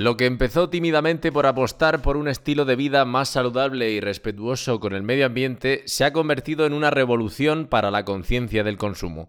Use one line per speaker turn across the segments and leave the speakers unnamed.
Lo que empezó tímidamente por apostar por un estilo de vida más saludable y respetuoso con el medio ambiente se ha convertido en una revolución para la conciencia del consumo.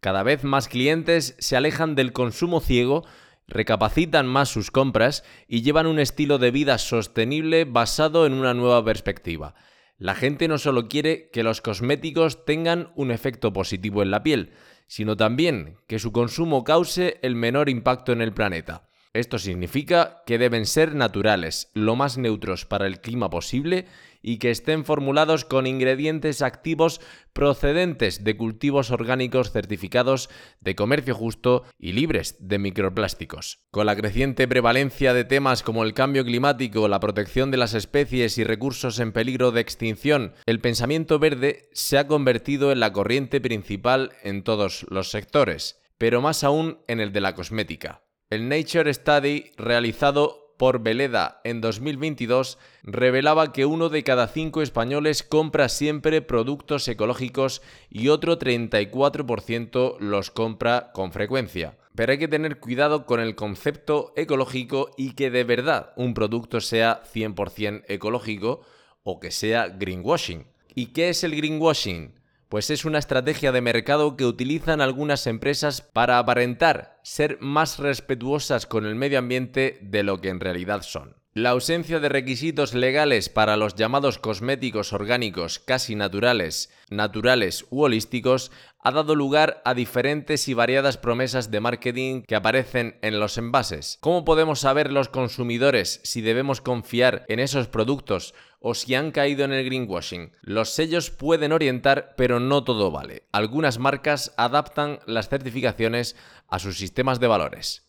Cada vez más clientes se alejan del consumo ciego, recapacitan más sus compras y llevan un estilo de vida sostenible basado en una nueva perspectiva. La gente no solo quiere que los cosméticos tengan un efecto positivo en la piel, sino también que su consumo cause el menor impacto en el planeta. Esto significa que deben ser naturales, lo más neutros para el clima posible y que estén formulados con ingredientes activos procedentes de cultivos orgánicos certificados de comercio justo y libres de microplásticos. Con la creciente prevalencia de temas como el cambio climático, la protección de las especies y recursos en peligro de extinción, el pensamiento verde se ha convertido en la corriente principal en todos los sectores, pero más aún en el de la cosmética. El Nature Study realizado por Veleda en 2022 revelaba que uno de cada cinco españoles compra siempre productos ecológicos y otro 34% los compra con frecuencia. Pero hay que tener cuidado con el concepto ecológico y que de verdad un producto sea 100% ecológico o que sea greenwashing. ¿Y qué es el greenwashing? Pues es una estrategia de mercado que utilizan algunas empresas para aparentar ser más respetuosas con el medio ambiente de lo que en realidad son. La ausencia de requisitos legales para los llamados cosméticos orgánicos casi naturales, naturales u holísticos ha dado lugar a diferentes y variadas promesas de marketing que aparecen en los envases. ¿Cómo podemos saber los consumidores si debemos confiar en esos productos o si han caído en el greenwashing? Los sellos pueden orientar, pero no todo vale. Algunas marcas adaptan las certificaciones a sus sistemas de valores.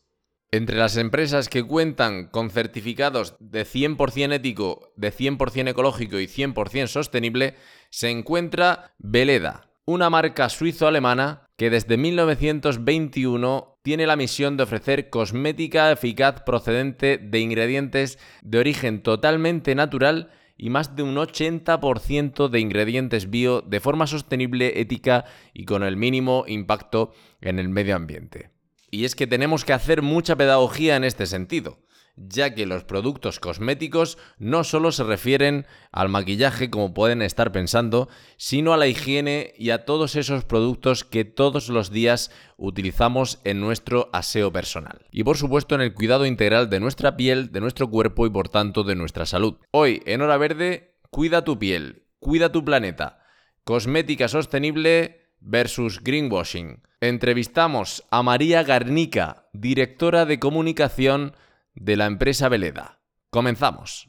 Entre las empresas que cuentan con certificados de 100% ético, de 100% ecológico y 100% sostenible, se encuentra Veleda, una marca suizo-alemana que desde 1921 tiene la misión de ofrecer cosmética eficaz procedente de ingredientes de origen totalmente natural y más de un 80% de ingredientes bio de forma sostenible, ética y con el mínimo impacto en el medio ambiente. Y es que tenemos que hacer mucha pedagogía en este sentido ya que los productos cosméticos no solo se refieren al maquillaje como pueden estar pensando, sino a la higiene y a todos esos productos que todos los días utilizamos en nuestro aseo personal. Y por supuesto en el cuidado integral de nuestra piel, de nuestro cuerpo y por tanto de nuestra salud. Hoy en Hora Verde, cuida tu piel, cuida tu planeta. Cosmética sostenible versus greenwashing. Entrevistamos a María Garnica, directora de comunicación de la empresa Veleda. Comenzamos.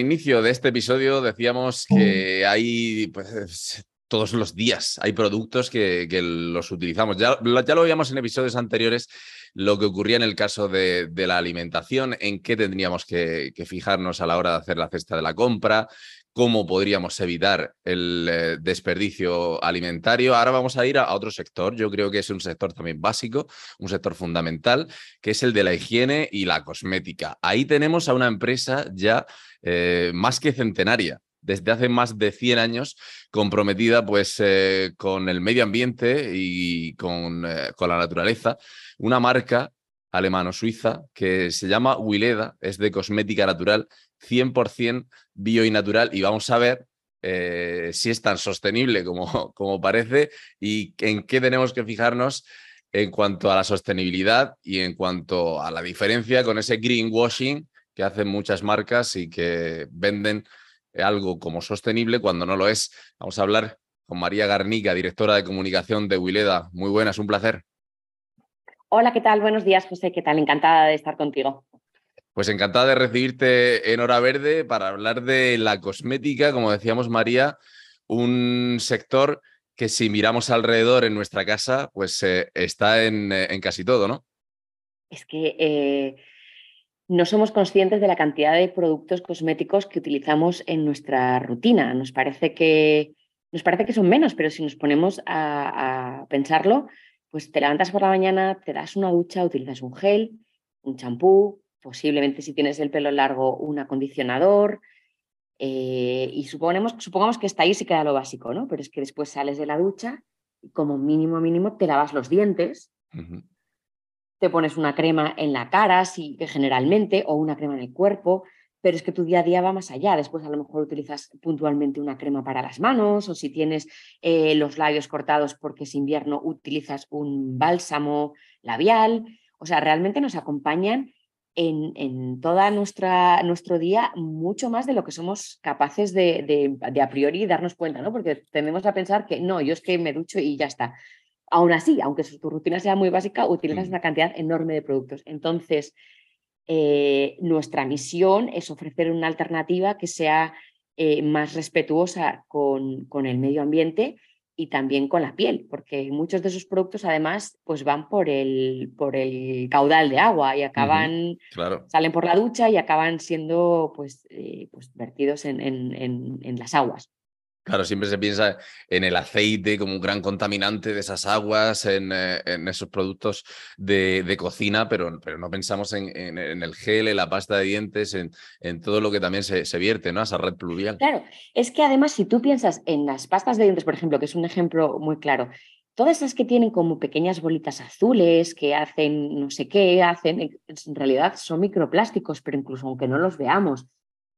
Inicio de este episodio decíamos que hay pues, todos los días, hay productos que, los utilizamos. Ya, ya, lo veíamos en episodios anteriores, lo que ocurría en el caso de, la alimentación, en qué tendríamos que, fijarnos a la hora de hacer la cesta de la compra, cómo podríamos evitar el eh, desperdicio alimentario. Ahora vamos a ir a, otro sector, yo creo que es un sector también básico, un sector fundamental, que es el de la higiene y la cosmética. Ahí tenemos a una empresa ya eh, más que centenaria, desde hace más de 100 años, comprometida pues eh, con el medio ambiente y con, con la naturaleza, una marca alemano-suiza que se llama Wileda, es de cosmética natural, 100% bio y natural, y vamos a ver si es tan sostenible como, como parece y en qué tenemos que fijarnos en cuanto a la sostenibilidad y en cuanto a la diferencia con ese greenwashing que hacen muchas marcas y que venden algo como sostenible cuando no lo es. Vamos a hablar con María Garnica, directora de comunicación de Wileda. Muy buenas, un placer.
Hola, ¿qué tal? Buenos días, José. ¿Qué tal? Encantada de estar contigo.
Pues encantada de recibirte en Hora Verde para hablar de la cosmética, como decíamos María, un sector que si miramos alrededor en nuestra casa, pues eh, está en, eh, en, casi todo, ¿no?
Es que eh, no somos conscientes de la cantidad de productos cosméticos que utilizamos en nuestra rutina. Nos parece que, nos parece que son menos, pero si nos ponemos a, a pensarlo, pues te levantas por la mañana, te das una ducha, utilizas un gel, un champú, posiblemente si tienes el pelo largo, un acondicionador, eh, y suponemos, supongamos que está ahí sí queda lo básico, ¿no? Pero es que después sales de la ducha y como mínimo, mínimo, te lavas los dientes, te pones una crema en la cara, sí, generalmente, o una crema en el cuerpo, pero es que tu día a día va más allá. Después a lo mejor utilizas puntualmente una crema para las manos, o si tienes eh, los labios cortados porque es invierno, utilizas un bálsamo labial. O sea, realmente nos acompañan en, en toda nuestra nuestro día mucho más de lo que somos capaces de, de, a priori darnos cuenta, ¿no? Porque tendemos a pensar que no, yo es que me ducho y ya está. Aún así, aunque tu rutina sea muy básica, utilizas una cantidad enorme de productos. Entonces, eh, nuestra misión es ofrecer una alternativa que sea eh, más respetuosa con, con el medio ambiente y también con la piel, porque muchos de esos productos además pues van por el, por el caudal de agua y acaban, salen por la ducha y acaban siendo pues, eh, pues vertidos en, en, en, las aguas.
Claro, siempre se piensa en el aceite como un gran contaminante de esas aguas, en, eh, esos productos de, cocina, pero, pero, no pensamos en, el gel, en la pasta de dientes, en, todo lo que también se, vierte, ¿no? esa red pluvial.
Claro, es que además si tú piensas en las pastas de dientes, por ejemplo, que es un ejemplo muy claro, todas esas que tienen como pequeñas bolitas azules, que hacen no sé qué, hacen, en realidad son microplásticos, pero incluso aunque no los veamos,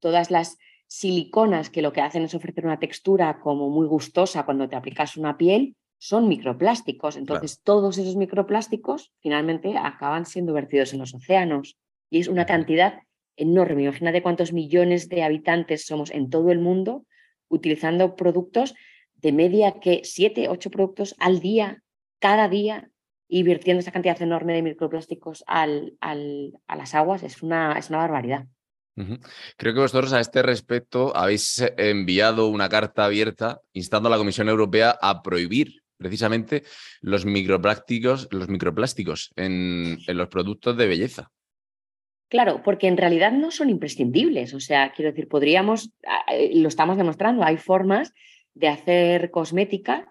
todas las siliconas que lo que hacen es ofrecer una textura como muy gustosa cuando te aplicas una piel, son microplásticos. Entonces, todos esos microplásticos finalmente acaban siendo vertidos en los océanos. Y es una cantidad enorme. Imagínate cuántos millones de habitantes somos en todo el mundo utilizando productos de media que siete, ocho productos al día, cada día, y vertiendo esa cantidad enorme de microplásticos al, al, a las aguas. Es una, es una barbaridad.
Creo que vosotros a este respecto habéis eh, enviado una carta abierta instando a la Comisión Europea a prohibir precisamente los microplásticos, los microplásticos en, los productos de belleza.
Claro, porque en realidad no son imprescindibles. O sea, quiero decir, podríamos, ah, eh, lo estamos demostrando, hay formas de hacer cosmética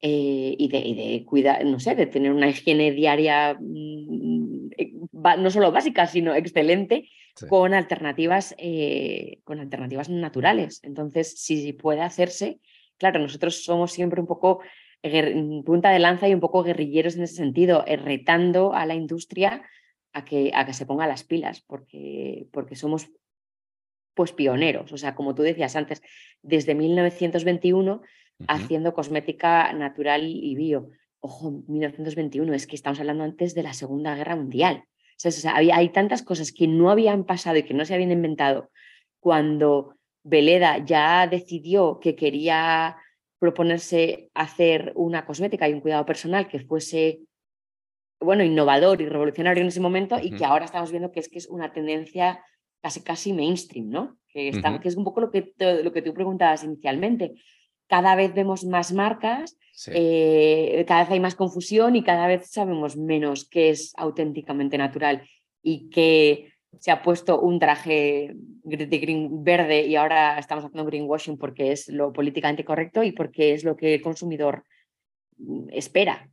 eh, y, de, y, de, cuidar, no sé, de tener una higiene diaria mm, no solo básica, sino excelente, con, alternativas, eh, con alternativas naturales. Entonces, si puede hacerse, claro, nosotros somos siempre un poco punta de lanza y un poco guerrilleros en ese sentido, eh, retando a la industria a que, a que se ponga las pilas, porque, porque somos pues pioneros. O sea, como tú decías antes, desde 1921 haciendo cosmética natural y bio. Ojo, 1921, es que estamos hablando antes de la Segunda Guerra Mundial hay tantas cosas que no habían pasado y que no se habían inventado cuando Veleda ya decidió que quería proponerse hacer una cosmética y un cuidado personal que fuese bueno, innovador y revolucionario en ese momento y que ahora estamos viendo que es que es una tendencia casi casi mainstream, ¿no? Que, está, que es un poco lo que, lo que tú preguntabas inicialmente cada vez vemos más marcas, eh, cada vez hay más confusión y cada vez sabemos menos qué es auténticamente natural y que se ha puesto un traje de green verde y ahora estamos haciendo greenwashing porque es lo políticamente correcto y porque es lo que el consumidor mm, espera.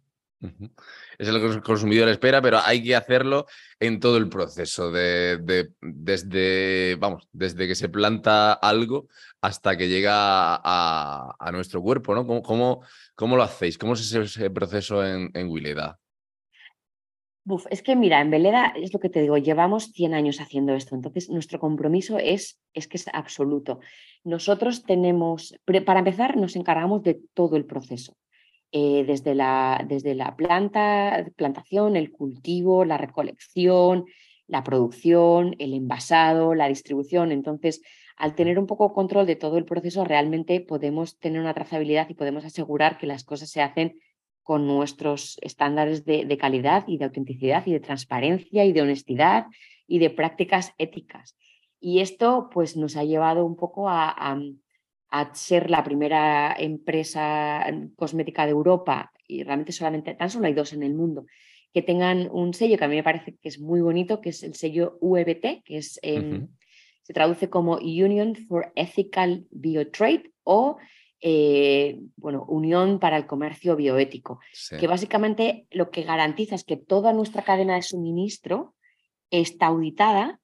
Es lo que el consumidor espera, pero hay que hacerlo en todo el proceso, de, desde, vamos, desde que se planta algo hasta que llega a, nuestro cuerpo, ¿no? ¿Cómo, cómo, lo hacéis? ¿Cómo es ese, proceso en, en Wileda?
es que mira, en Veleda es lo que te digo, llevamos 100 años haciendo esto, entonces nuestro compromiso es, es que es absoluto. Nosotros tenemos, para empezar, nos encargamos de todo el proceso eh, desde, la, desde la planta, plantación, el cultivo, la recolección, la producción, el envasado, la distribución. Entonces, al tener un poco control de todo el proceso, realmente podemos tener una trazabilidad y podemos asegurar que las cosas se hacen con nuestros estándares de, calidad y de autenticidad y de transparencia y de honestidad y de prácticas éticas. Y esto pues nos ha llevado un poco a, a, ser la primera empresa cosmética de Europa y realmente solamente, tan solo hay dos en el mundo, que tengan un sello que a mí me parece que es muy bonito, que es el sello UEBT, que es, se traduce como Union for Ethical Biotrade o eh, bueno, Unión para el Comercio Bioético, que básicamente lo que garantiza es que toda nuestra cadena de suministro está auditada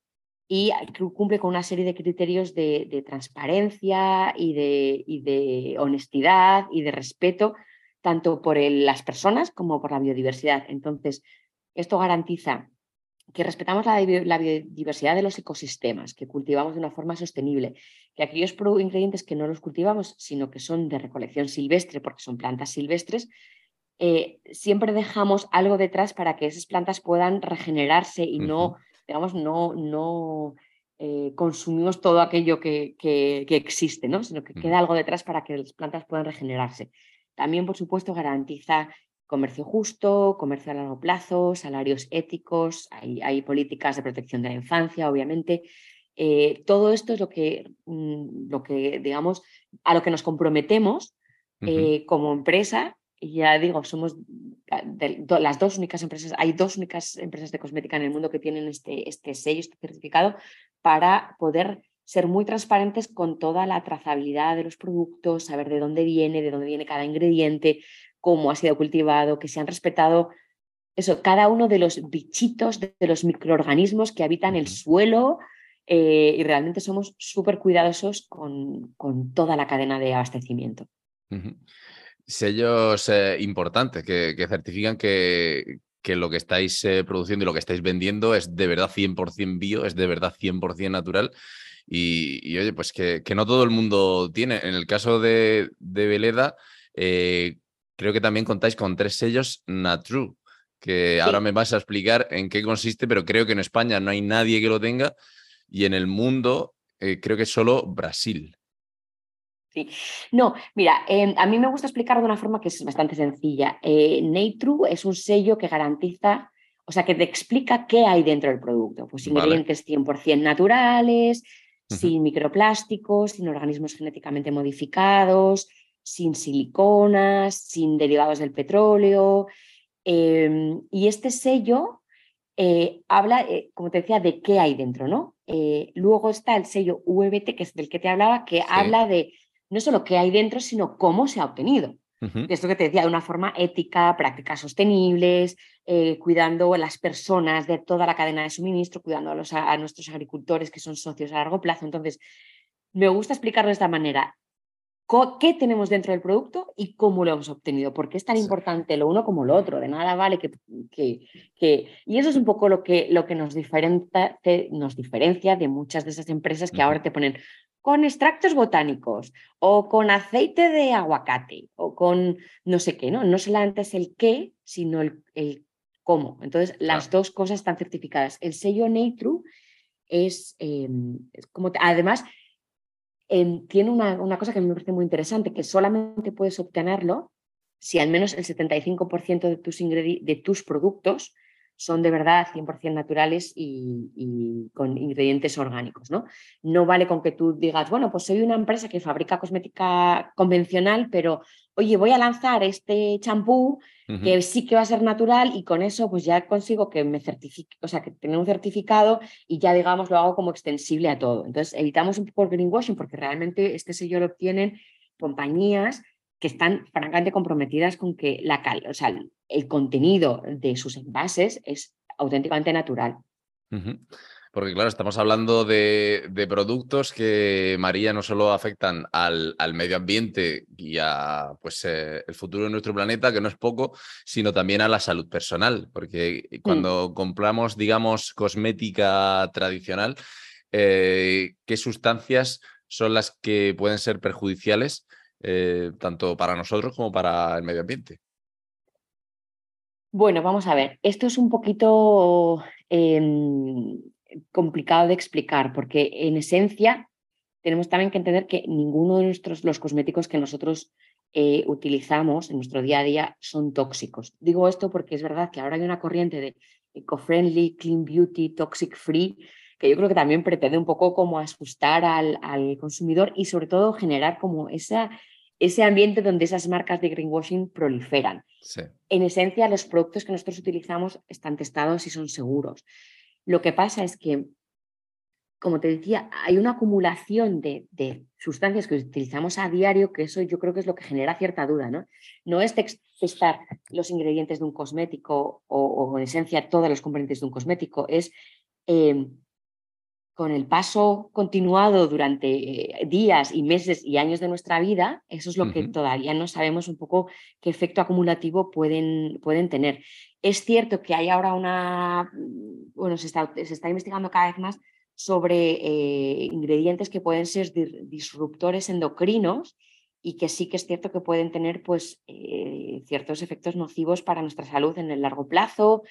y cumple con una serie de criterios de, transparencia y de, honestidad y de respeto, tanto por las personas como por la biodiversidad. Entonces, esto garantiza que respetamos la, biodiversidad de los ecosistemas, que cultivamos de una forma sostenible, que aquellos ingredientes que no los cultivamos, sino que son de recolección silvestre, porque son plantas silvestres, eh, siempre dejamos algo detrás para que esas plantas puedan regenerarse y no, digamos, no, no eh, consumimos todo aquello que, que, existe, ¿no? sino que queda algo detrás para que las plantas puedan regenerarse. También, por supuesto, garantiza comercio justo, comercio a largo plazo, salarios éticos, hay, políticas de protección de la infancia, obviamente. Eh, todo esto es lo que, mm, lo que, digamos, a lo que nos comprometemos eh, como empresa. Y ya digo, somos las dos únicas empresas, hay dos únicas empresas de cosmética en el mundo que tienen este, este sello, este certificado, para poder ser muy transparentes con toda la trazabilidad de los productos, saber de dónde viene, de dónde viene cada ingrediente, cómo ha sido cultivado, que se han respetado eso, cada uno de los bichitos, de, los microorganismos que habitan el suelo eh, y realmente somos súper cuidadosos con, con, toda la cadena de abastecimiento.
Sellos eh, importantes que, certifican que, que, lo que estáis eh, produciendo y lo que estáis vendiendo es de verdad 100% bio, es de verdad 100% natural. Y, oye, pues que, no todo el mundo tiene. En el caso de, de Veleda, creo que también contáis con tres sellos Natru, que ahora me vas a explicar en qué consiste, pero creo que en España no hay nadie que lo tenga y en el mundo eh, creo que solo Brasil.
Sí, no, mira, em, a mí me gusta explicar de una forma que es bastante sencilla. Eh, es un sello que garantiza, o sea, que te explica qué hay dentro del producto. Pues ingredientes 100% naturales, sin microplásticos, sin organismos genéticamente modificados, sin siliconas, sin derivados del petróleo. Em, y este sello eh, habla, eh, como te decía, de qué hay dentro, ¿no? Eh, luego está el sello VBT, que es del que te hablaba, que habla de no solo qué hay dentro, sino cómo se ha obtenido. Esto que te decía, de una forma ética, prácticas sostenibles, cuidando a las personas de toda la cadena de suministro, cuidando a, los, a nuestros agricultores que son socios a largo plazo. Entonces, me gusta explicarlo de esta manera qué tenemos dentro del producto y cómo lo hemos obtenido, porque es tan importante lo uno como lo otro, de nada vale que... que, y eso es un poco lo que, lo que nos, diferencia, nos diferencia de muchas de esas empresas que ahora te ponen con extractos botánicos o con aceite de aguacate o con no sé qué, ¿no? No solamente es el qué, sino el, el cómo. Entonces, las dos cosas están certificadas. El sello Nature es, em, es como, además, tiene una, cosa que me parece muy interesante, que solamente puedes obtenerlo si al menos el 75% de tus, de tus productos son de verdad 100% naturales y, con ingredientes orgánicos. ¿no? no vale con que tú digas, bueno, pues soy una empresa que fabrica cosmética convencional, pero oye, voy a lanzar este champú que sí que va a ser natural y con eso pues ya consigo que me certifique, o sea, que tenga un certificado y ya digamos lo hago como extensible a todo. Entonces evitamos un poco el greenwashing porque realmente este sello lo obtienen compañías que están francamente comprometidas con que la o sea, el contenido de sus envases es auténticamente natural.
Porque claro, estamos hablando de, productos que, María, no solo afectan al, medio ambiente y a pues, eh, el futuro de nuestro planeta, que no es poco, sino también a la salud personal. Porque mm. cuando compramos, digamos, cosmética tradicional, eh, ¿qué sustancias son las que pueden ser perjudiciales eh, tanto para nosotros como para el medio ambiente.
Bueno, vamos a ver, esto es un poquito em, complicado de explicar porque en esencia tenemos también que entender que ninguno de nuestros, los cosméticos que nosotros eh, utilizamos en nuestro día a día son tóxicos. Digo esto porque es verdad que ahora hay una corriente de eco-friendly, clean beauty, toxic free, que yo creo que también pretende un poco como asustar al, al consumidor y sobre todo generar como esa, ese ambiente donde esas marcas de greenwashing proliferan. En esencia, los productos que nosotros utilizamos están testados y son seguros. Lo que pasa es que, como te decía, hay una acumulación de, de, sustancias que utilizamos a diario, que eso yo creo que es lo que genera cierta duda. No, no es testar los ingredientes de un cosmético o, en esencia todos los componentes de un cosmético, es eh, con el paso continuado durante eh, días y meses y años de nuestra vida, eso es lo que todavía no sabemos un poco qué efecto acumulativo pueden, pueden tener. Es cierto que hay ahora una, bueno, se está, se está investigando cada vez más sobre eh, ingredientes que pueden ser disruptores endocrinos y que sí que es cierto que pueden tener pues, eh, ciertos efectos nocivos para nuestra salud en el largo plazo,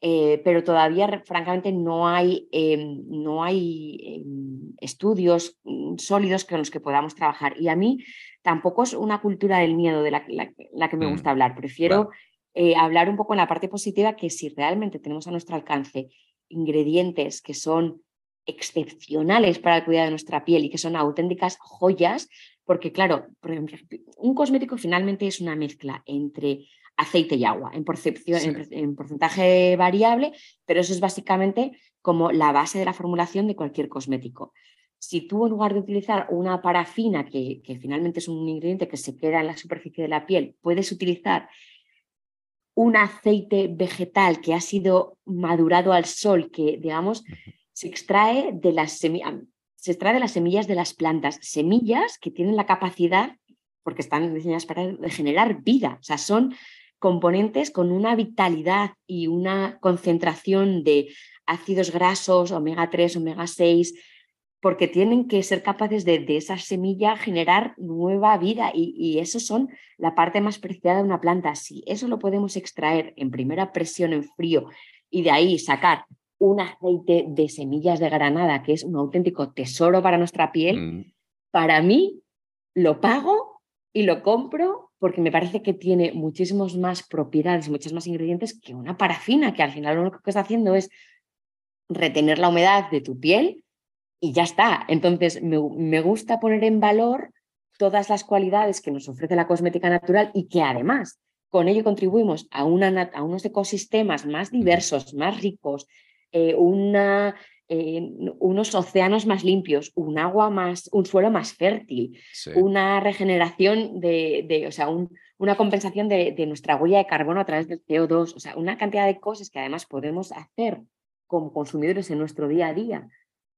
eh, pero todavía, francamente, no hay, em, no hay em, estudios mm, sólidos con los que podamos trabajar. Y a mí tampoco es una cultura del miedo de la, que me mm, gusta hablar. Prefiero eh, hablar un poco en la parte positiva, que si realmente tenemos a nuestro alcance ingredientes que son excepcionales para el cuidado de nuestra piel y que son auténticas joyas, porque claro, por ejemplo, un cosmético finalmente es una mezcla entre aceite y agua en, en, porcentaje variable, pero eso es básicamente como la base de la formulación de cualquier cosmético. Si tú en lugar de utilizar una parafina, que, que finalmente es un ingrediente que se queda en la superficie de la piel, puedes utilizar un aceite vegetal que ha sido madurado al sol, que digamos se extrae de las semillas, se extrae de las semillas de las plantas, semillas que tienen la capacidad, porque están diseñadas para generar vida, o sea, son componentes con una vitalidad y una concentración de ácidos grasos, omega 3, omega 6, porque tienen que ser capaces de, de esa semilla generar nueva vida y, y, eso son la parte más preciada de una planta. Si eso lo podemos extraer en primera presión en frío y de ahí sacar un aceite de semillas de granada, que es un auténtico tesoro para nuestra piel, mm. para mí lo pago y lo compro porque me parece que tiene muchísimos más propiedades, muchos más ingredientes que una parafina, que al final lo único que está haciendo es retener la humedad de tu piel y ya está. Entonces, me, gusta poner en valor todas las cualidades que nos ofrece la cosmética natural y que además con ello contribuimos a, una, a unos ecosistemas más diversos, más ricos, eh, una unos océanos más limpios, un agua más, un suelo más fértil, una regeneración de, o sea, una compensación de, nuestra huella de carbono a través del CO2, o sea, una cantidad de cosas que además podemos hacer como consumidores en nuestro día a día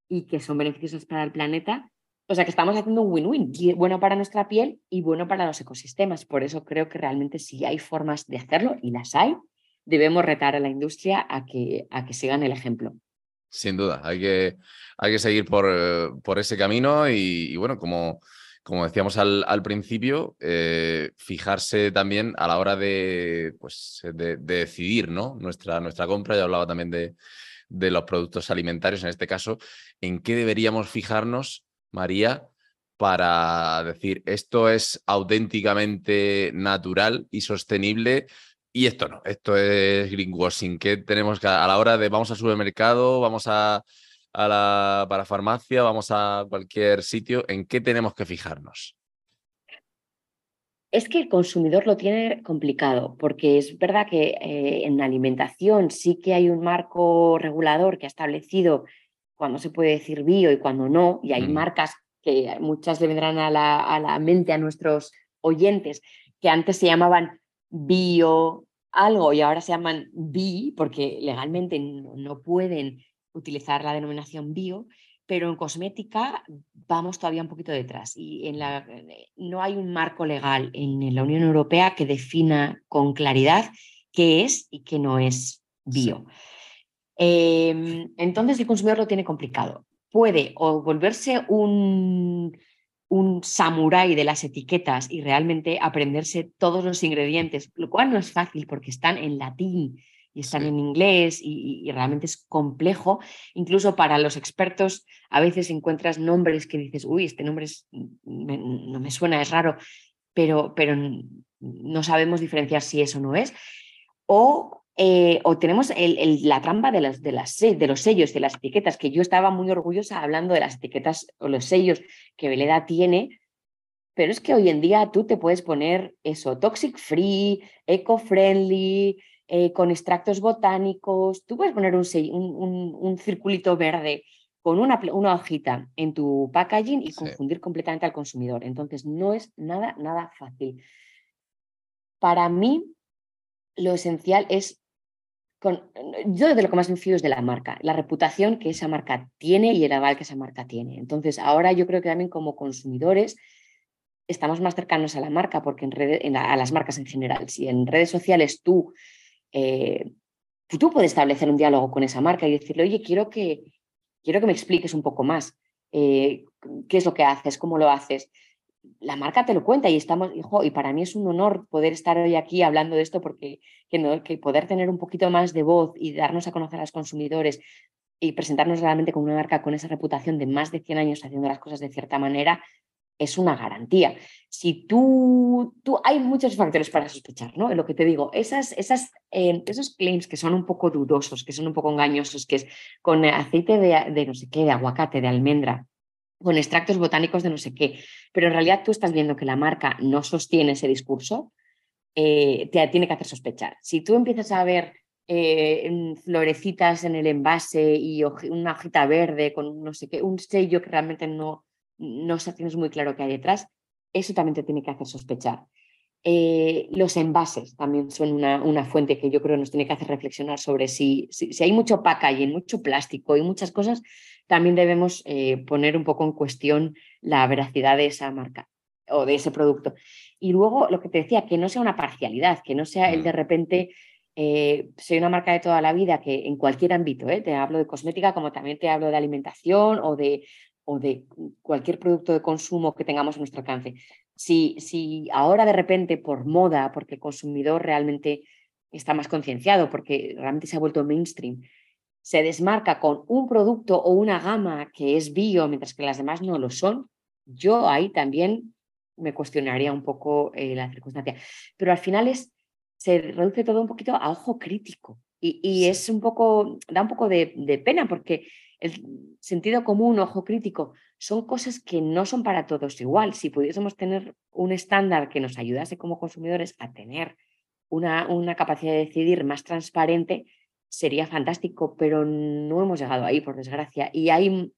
y que son beneficiosas para el planeta. O sea que estamos haciendo un win-win, bueno para nuestra piel y bueno para los ecosistemas. Por eso creo que realmente si hay formas de hacerlo, y las hay, debemos retar a la industria a que, a que sigan el ejemplo.
Sin duda, hay que, hay que seguir por, eh, por ese camino y, bueno, como, como decíamos al, al principio, eh, fijarse también a la hora de, pues, de, decidir ¿no? nuestra, nuestra compra. Ya hablaba también de, de los productos alimentarios, en este caso, en qué deberíamos fijarnos, María, para decir esto es auténticamente natural y sostenible y esto no, esto es greenwashing, que tenemos que a la hora de vamos al supermercado, vamos a, la para farmacia, vamos a cualquier sitio, ¿en qué tenemos que fijarnos?
Es que el consumidor lo tiene complicado, porque es verdad que eh, en alimentación sí que hay un marco regulador que ha establecido cuándo se puede decir bio y cuándo no, y hay marcas que muchas le vendrán a la, a la mente a nuestros oyentes que antes se llamaban bio algo y ahora se llaman bi porque legalmente no, pueden utilizar la denominación bio, pero en cosmética vamos todavía un poquito detrás y en la, no hay un marco legal en la Unión Europea que defina con claridad qué es y qué no es bio. Em, entonces el consumidor lo tiene complicado. Puede o volverse un un samurái de las etiquetas y realmente aprenderse todos los ingredientes, lo cual no es fácil porque están en latín y están en inglés y, realmente es complejo. Incluso para los expertos a veces encuentras nombres que dices, uy, este nombre no me suena, es raro, pero, pero no sabemos diferenciar si eso no es. O, eh, o tenemos la trampa de, las, de, las, de los sellos, de las etiquetas, que yo estaba muy orgullosa hablando de las etiquetas o los sellos que Veleda tiene, pero es que hoy en día tú te puedes poner eso, toxic free, eco-friendly, eh, con extractos botánicos, tú puedes poner un, un, un, circulito verde con una, una, hojita en tu packaging y confundir completamente al consumidor. Entonces, no es nada, nada fácil. Para mí, lo esencial es, con, yo de lo que más me fío es de la marca, la reputación que esa marca tiene y el aval que esa marca tiene. Entonces, ahora yo creo que también como consumidores estamos más cercanos a la marca, porque en redes, a las marcas en general, si en redes sociales tú, eh, tú puedes establecer un diálogo con esa marca y decirle, oye, quiero que, quiero que me expliques un poco más eh, qué es lo que haces, cómo lo haces la marca te lo cuenta y estamos, hijo, y para mí es un honor poder estar hoy aquí hablando de esto porque que, poder tener un poquito más de voz y darnos a conocer a los consumidores y presentarnos realmente como una marca con esa reputación de más de 100 años haciendo las cosas de cierta manera, es una garantía. Si tú, tú hay muchos factores para sospechar, ¿no? Lo que te digo, esas, esas, eh, esos claims que son un poco dudosos, que son un poco engañosos, que es con aceite de, de no sé qué, de aguacate, de almendra, con extractos botánicos de no sé qué, pero en realidad tú estás viendo que la marca no sostiene ese discurso, eh, te tiene que hacer sospechar. Si tú empiezas a ver eh, florecitas en el envase y una hojita verde con no sé qué, un sello que realmente no, no tienes muy claro qué hay detrás, eso también te tiene que hacer sospechar. Eh, los envases también son una, una, fuente que yo creo nos tiene que hacer reflexionar sobre si, si, si hay mucho packaging, mucho plástico y muchas cosas, también debemos eh, poner un poco en cuestión la veracidad de esa marca o de ese producto. Y luego lo que te decía, que no sea una parcialidad, que no sea el de repente, eh, soy una marca de toda la vida que en cualquier ámbito, te hablo de cosmética como también te hablo de alimentación o de, o de cualquier producto de consumo que tengamos a nuestro alcance. Si, si ahora de repente por moda, porque el consumidor realmente está más concienciado, porque realmente se ha vuelto mainstream, se desmarca con un producto o una gama que es bio, mientras que las demás no lo son, yo ahí también me cuestionaría un poco eh, la circunstancia. Pero al final es, se reduce todo un poquito a ojo crítico y, es un poco, da un poco de, de, pena porque el sentido común, ojo crítico, son cosas que no son para todos igual. Si pudiésemos tener un estándar que nos ayudase como consumidores a tener una, una capacidad de decidir más transparente, sería fantástico, pero no hemos llegado ahí, por desgracia. Y hay,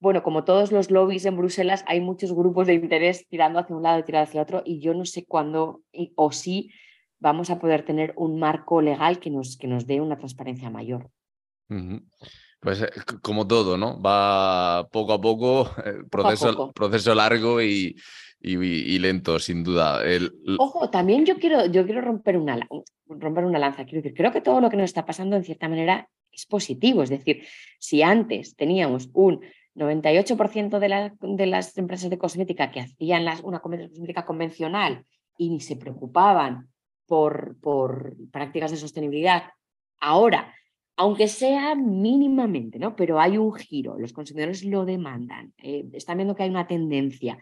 bueno, como todos los lobbies en Bruselas, hay muchos grupos de interés tirando hacia un lado y tirando hacia otro, y yo no sé cuándo o si vamos a poder tener un marco legal que nos, que nos dé una transparencia mayor.
Pues eh, como todo, ¿no? Va poco a poco, eh, proceso, proceso largo y, y, lento, sin duda.
Ojo, también yo quiero, yo quiero romper, una, romper una lanza. Quiero decir, creo que todo lo que nos está pasando en cierta manera es positivo. Es decir, si antes teníamos un 98% de, de, las empresas de cosmética que hacían las, una cosmética convencional y ni se preocupaban por, por prácticas de sostenibilidad, ahora aunque sea mínimamente, ¿no? Pero hay un giro, los consumidores lo demandan, eh, están viendo que hay una tendencia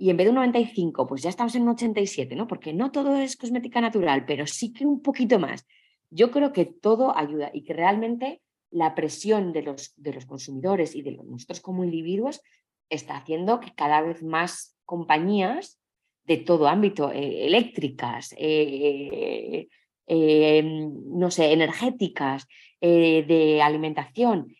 y en vez de un 95, pues ya estamos en un 87, ¿no? Porque no todo es cosmética natural, pero sí que un poquito más. Yo creo que todo ayuda y que realmente la presión de los, de los consumidores y de nosotros como individuos está haciendo que cada vez más compañías de todo ámbito, eh, eléctricas, eh, eh, no sé, energéticas, de alimentación,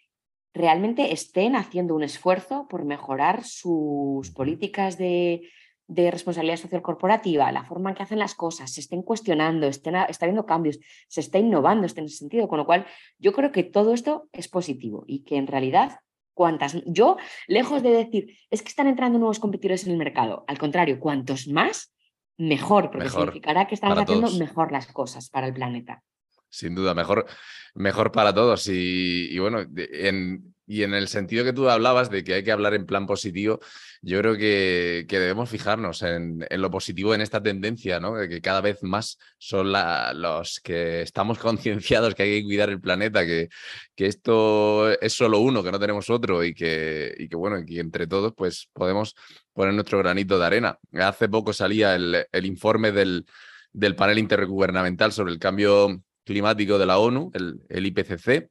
realmente estén haciendo un esfuerzo por mejorar sus políticas de, responsabilidad social corporativa, la forma en que hacen las cosas, se estén cuestionando, estén, está habiendo cambios, se está innovando en ese sentido, con lo cual yo creo que todo esto es positivo y que en realidad cuantas, yo lejos de decir, es que están entrando nuevos competidores en el mercado, al contrario, cuantos más, mejor, porque significará que estamos haciendo mejor las cosas para el planeta.
sin duda, mejor, mejor para todos. Y, bueno, en, y en el sentido que tú hablabas de que hay que hablar en plan positivo, yo creo que, debemos fijarnos en, lo positivo en esta tendencia, ¿no? Que cada vez más son los que estamos concienciados que hay que cuidar el planeta, que, que esto es solo uno, que no tenemos otro y que, y que bueno, que entre todos pues podemos poner nuestro granito de arena. Hace poco salía el, el informe del, del panel intergubernamental sobre el cambio climático de la ONU, el, el IPCC,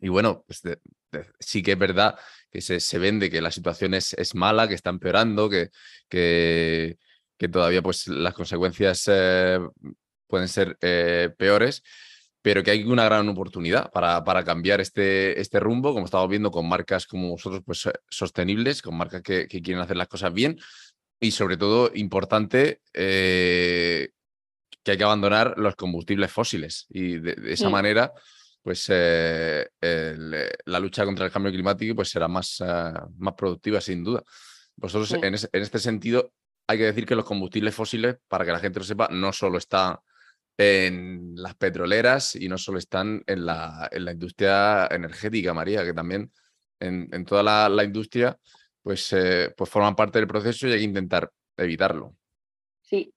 y bueno, pues sí que es verdad que se, se vende que la situación es, es, mala, que está empeorando, que, que, que todavía pues, las consecuencias eh, pueden ser eh, peores, pero que hay una gran oportunidad para, para cambiar este, este rumbo, como estamos viendo con marcas como vosotros, pues sostenibles, con marcas que, que quieren hacer las cosas bien y sobre todo importante eh, que hay que abandonar los combustibles fósiles y de, esa manera pues eh, eh, la lucha contra el cambio climático pues será más, eh, más productiva, sin duda. Vosotros, en, este sentido, hay que decir que los combustibles fósiles, para que la gente lo sepa, no solo están en las petroleras y no solo están en la, en la industria energética, María, que también en, en toda la, la, industria pues, pues forman parte del proceso y hay que intentar evitarlo.
Sí,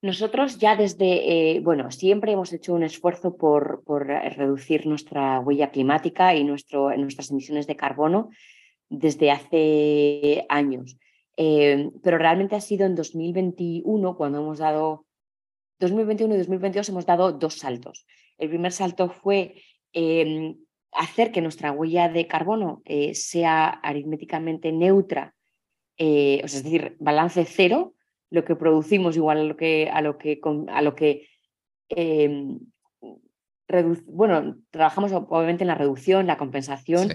nosotros ya desde, eh, bueno, siempre hemos hecho un esfuerzo por, por reducir nuestra huella climática y nuestro, nuestras emisiones de carbono desde hace años. Eh, pero realmente ha sido en 2021 cuando hemos dado, 2021 y 2022 hemos dado dos saltos. El primer salto fue em, hacer que nuestra huella de carbono eh, sea aritméticamente neutra, es decir, balance cero, lo que producimos igual a lo que, a lo que, a lo que em, bueno, trabajamos obviamente en la reducción, la compensación.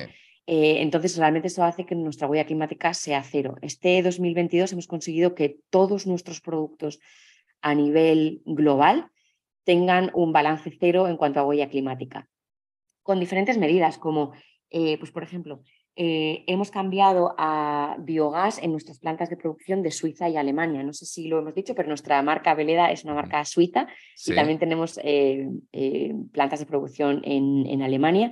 Eh, entonces, realmente eso hace que nuestra huella climática sea cero. Este 2022 hemos conseguido que todos nuestros productos a nivel global tengan un balance cero en cuanto a huella climática, con diferentes medidas, como, eh, pues, por ejemplo, eh, hemos cambiado a biogás en nuestras plantas de producción de Suiza y Alemania. No sé si lo hemos dicho, pero nuestra marca Veleda es una marca suiza y también tenemos eh, eh, plantas de producción en, en, Alemania.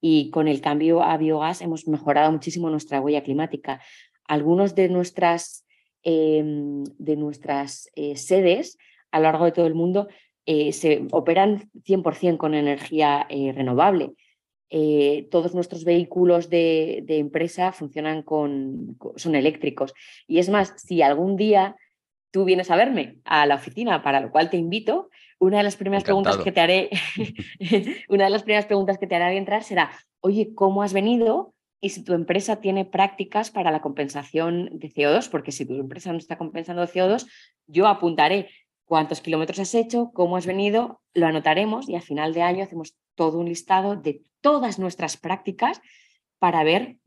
Y con el cambio a biogás hemos mejorado muchísimo nuestra huella climática. Algunos de nuestras, em, de nuestras sedes a lo largo de todo el mundo se operan 100% con energía renovable. Eh, todos nuestros vehículos de, empresa funcionan con, son eléctricos. Y es más, si algún día tú vienes a verme a la oficina, para lo cual te invito, una de las primeras preguntas que te haré, una de las primeras preguntas que te haré al entrar será, oye, ¿cómo has venido? Y si tu empresa tiene prácticas para la compensación de CO2, porque si tu empresa no está compensando CO2, yo apuntaré cuántos kilómetros has hecho, cómo has venido, lo anotaremos y a final de año hacemos todo un listado de todas nuestras prácticas para ver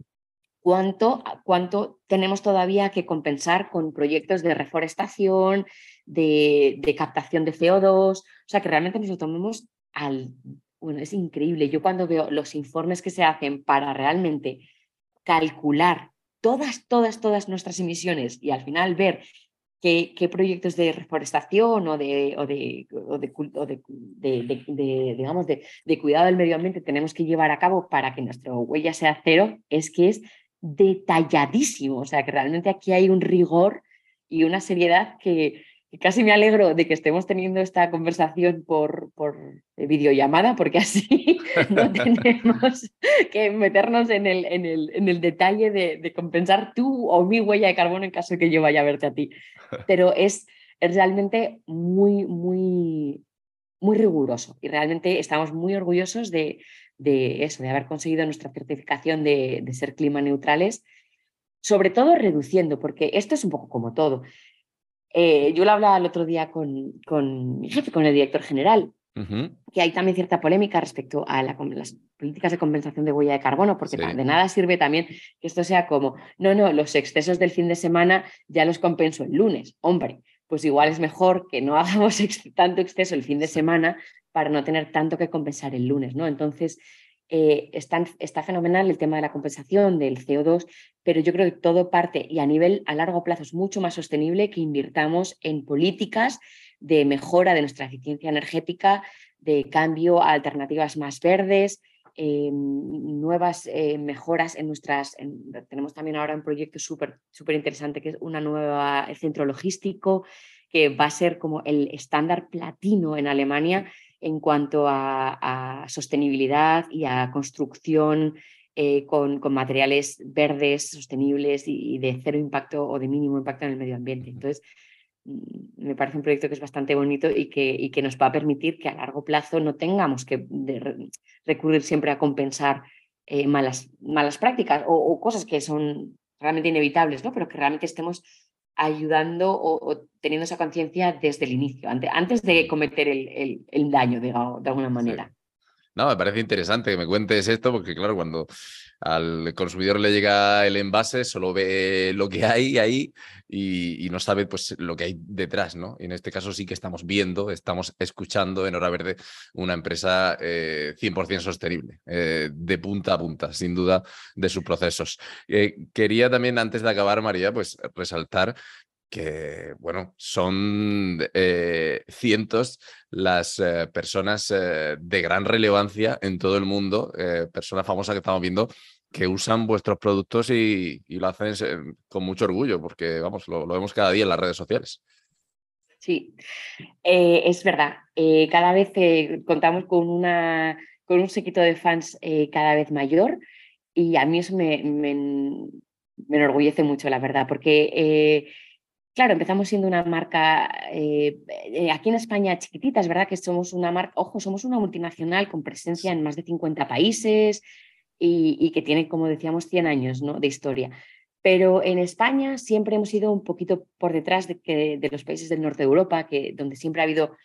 cuánto, cuánto tenemos todavía que compensar con proyectos de reforestación, de, captación de CO2, o sea, que realmente nos lo tomemos al... Bueno, es increíble. Yo cuando veo los informes que se hacen para realmente calcular todas, todas, todas nuestras emisiones y al final ver qué, proyectos de reforestación o de, o de, de, cuidado del medio ambiente tenemos que llevar a cabo para que nuestra huella sea cero, es que es detalladísimo. O sea, que realmente aquí hay un rigor y una seriedad que, casi me alegro de que estemos teniendo esta conversación por, por videollamada, porque así no tenemos que meternos en el, en el, en el detalle de, de, compensar tú o mi huella de carbono en caso de que yo vaya a verte a ti. Pero es, es realmente muy, muy, muy riguroso y realmente estamos muy orgullosos de, de eso, de haber conseguido nuestra certificación de, de ser clima neutrales sobre todo reduciendo, porque esto es un poco como todo. Eh, yo lo hablaba el otro día con, con mi jefe, con el director general, que hay también cierta polémica respecto a las políticas de compensación de huella de carbono, porque de nada sirve también que esto sea como, no, no, los excesos del fin de semana ya los compenso el lunes. Hombre, pues igual es mejor que no hagamos tanto exceso el fin de semana para no tener tanto que compensar el lunes, ¿no? Entonces, eh, está, fenomenal el tema de la compensación del CO2, pero yo creo que todo parte y a nivel a largo plazo es mucho más sostenible que invirtamos en políticas de mejora de nuestra eficiencia energética, de cambio a alternativas más verdes, eh, nuevas eh, mejoras en nuestras... tenemos también ahora un proyecto súper súper interesante que es una nueva centro logístico que va a ser como el estándar platino en Alemania en cuanto a, sostenibilidad y a construcción eh, con, materiales verdes, sostenibles y, de cero impacto o de mínimo impacto en el medio ambiente. Entonces, mm, me parece un proyecto que es bastante bonito y que, que nos va a permitir que a largo plazo no tengamos que recurrir siempre a compensar eh, malas, malas prácticas o, cosas que son realmente inevitables, ¿no? pero que realmente estemos ayudando o, teniendo esa conciencia desde el inicio, antes, antes de cometer el, el, daño, digamos, de alguna manera.
No, me parece interesante que me cuentes esto, porque claro, cuando al consumidor le llega el envase, solo ve lo que hay ahí y, no sabe pues lo que hay detrás, ¿no? Y en este caso sí que estamos viendo, estamos escuchando en Hora Verde una empresa 100% eh, sostenible, eh, de punta a punta, sin duda, de sus procesos. Eh, quería también, antes de acabar, María, pues resaltar que, bueno, son eh, cientos las eh, personas de gran relevancia en todo el mundo, personas famosas que estamos viendo que usan vuestros productos y, lo hacen con mucho orgullo, porque, vamos, lo, vemos cada día en las redes sociales.
Sí, es verdad. cada vez contamos con, una, con un sequito de fans cada vez mayor y a mí eso me, me, me enorgullece mucho, la verdad, porque Claro, empezamos siendo una marca eh, eh, aquí en España chiquitita, es verdad que somos una marca, ojo, somos una multinacional con presencia en más de 50 países y, que tiene, como decíamos, 100 años ¿no? de historia. Pero en España siempre hemos ido un poquito por detrás de, que, de los países del norte de Europa, que, donde siempre ha habido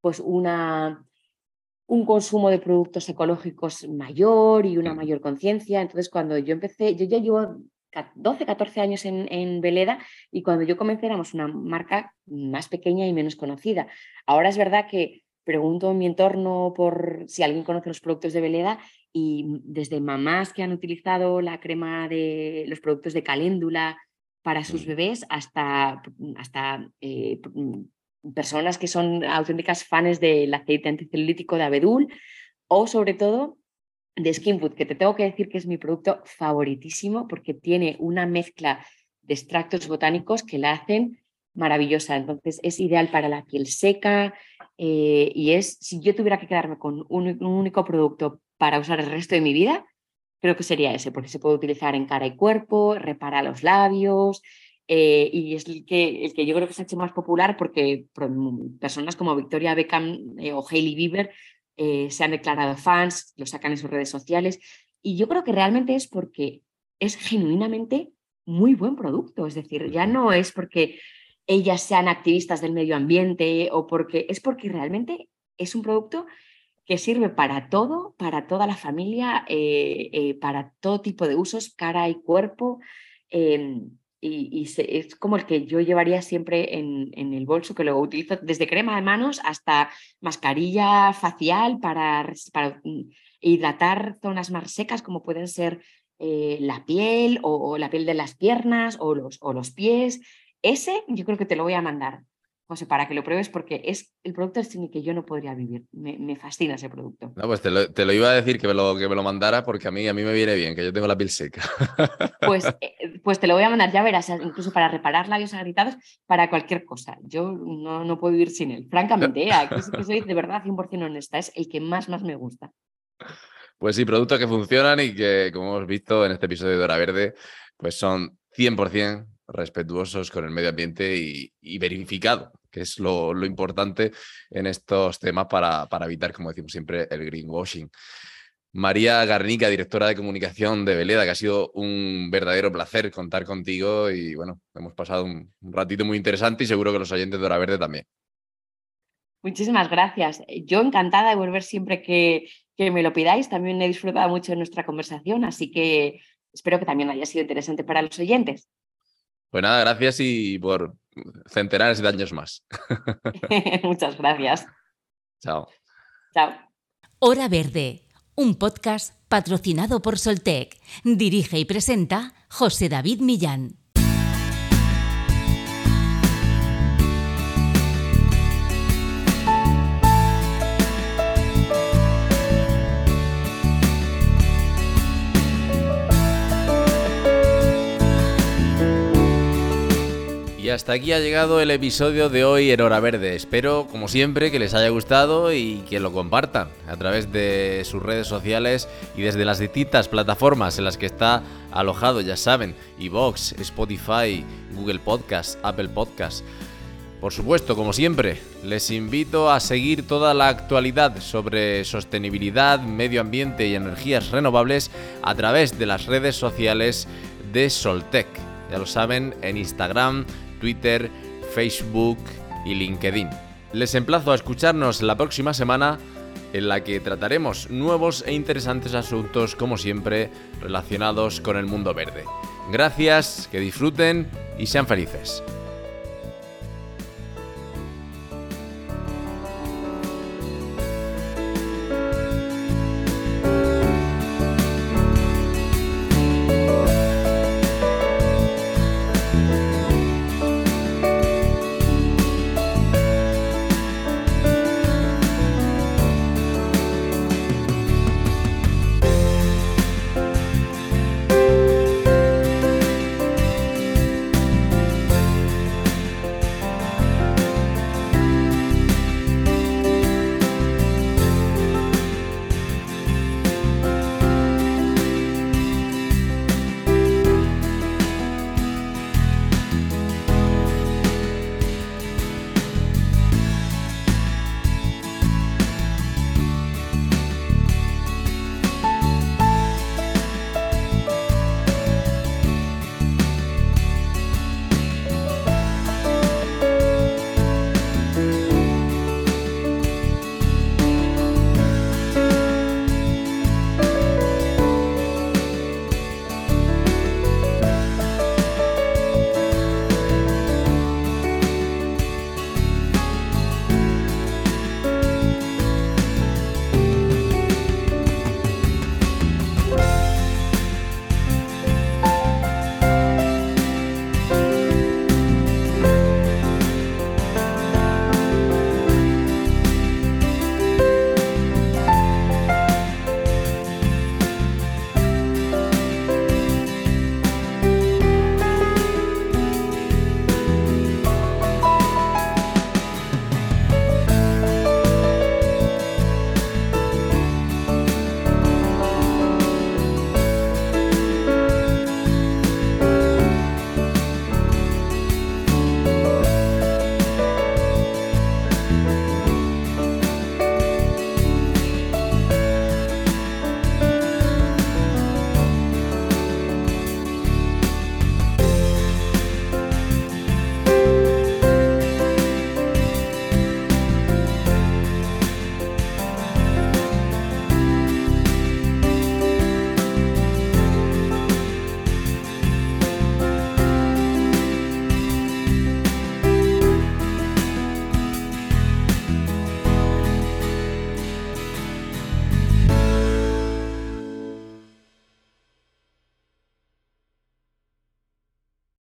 pues, una, un consumo de productos ecológicos mayor y una mayor conciencia. Entonces, cuando yo empecé, yo ya llevo 12, 14 años en, Veleda y cuando yo comencé éramos una marca más pequeña y menos conocida. Ahora es verdad que pregunto en mi entorno por si alguien conoce los productos de Veleda y desde mamás que han utilizado la crema de los productos de caléndula para sus mm. bebés hasta, hasta eh, personas que son auténticas fans del aceite anticelulítico de abedul o sobre todo de Skinfood, que te tengo que decir que es mi producto favoritísimo porque tiene una mezcla de extractos botánicos que la hacen maravillosa. Entonces es ideal para la piel seca eh, y es, si yo tuviera que quedarme con un, único producto para usar el resto de mi vida, creo que sería ese, porque se puede utilizar en cara y cuerpo, repara los labios. Eh, y es el que, el que yo creo que se ha hecho más popular porque personas como Victoria Beckham eh, o Hailey Bieber se han declarado fans, lo sacan en sus redes sociales. Y yo creo que realmente es porque es genuinamente muy buen producto. Es decir, ya no es porque ellas sean activistas del medio ambiente o porque es porque realmente es un producto que sirve para todo, para toda la familia, eh, eh, para todo tipo de usos, cara y cuerpo. Em, y, es como el que yo llevaría siempre en, el bolso, que luego utilizo desde crema de manos hasta mascarilla facial para, mm, hidratar zonas más secas como pueden ser eh, la piel o, la piel de las piernas o los, o los pies. Ese yo creo que te lo voy a mandar. José, para que lo pruebes porque es el producto sin el que yo no podría vivir. Me, fascina ese producto.
No, pues te lo, iba a decir que me, lo, que me lo mandara porque a mí, a mí me viene bien, que yo tengo la piel seca.
Pues, eh, pues te lo voy a mandar, ya verás, incluso para reparar labios agritados, para cualquier cosa. Yo no, no puedo vivir sin él. Francamente, ¿eh? aquí que soy de verdad 100% honesta, es el que más, más me gusta.
Pues sí, productos que funcionan y que, como hemos visto en este episodio de Hora Verde, pues son 100% respetuosos con el medio ambiente y, verificado, que es lo, importante en estos temas para, evitar, como decimos siempre, el greenwashing. María Garnica, directora de comunicación de Veleda, que ha sido un verdadero placer contar contigo y bueno, hemos pasado un, ratito muy interesante y seguro que los oyentes de Hora Verde también.
Muchísimas gracias. Yo encantada de volver siempre que, que me lo pidáis. También he disfrutado mucho de nuestra conversación, así que espero que también haya sido interesante para los oyentes.
Pues nada, gracias y por centenares de años más.
Muchas gracias.
Chao.
Chao.
Hora Verde, un podcast patrocinado por Soltec. Dirige y presenta José David Millán.
Y hasta aquí ha llegado el episodio de hoy en Hora Verde. Espero, como siempre, que les haya gustado y que lo compartan a través de sus redes sociales y desde las distintas plataformas en las que está alojado, ya saben, iVoox, Spotify, Google Podcast, Apple Podcast. Por supuesto, como siempre, les invito a seguir toda la actualidad sobre sostenibilidad, medio ambiente y energías renovables a través de las redes sociales de Soltec. Ya lo saben, en Instagram, Twitter, Facebook y LinkedIn. Les emplazo a escucharnos la próxima semana en la que trataremos nuevos e interesantes asuntos, como siempre, relacionados con el mundo verde. Gracias, que disfruten y sean felices.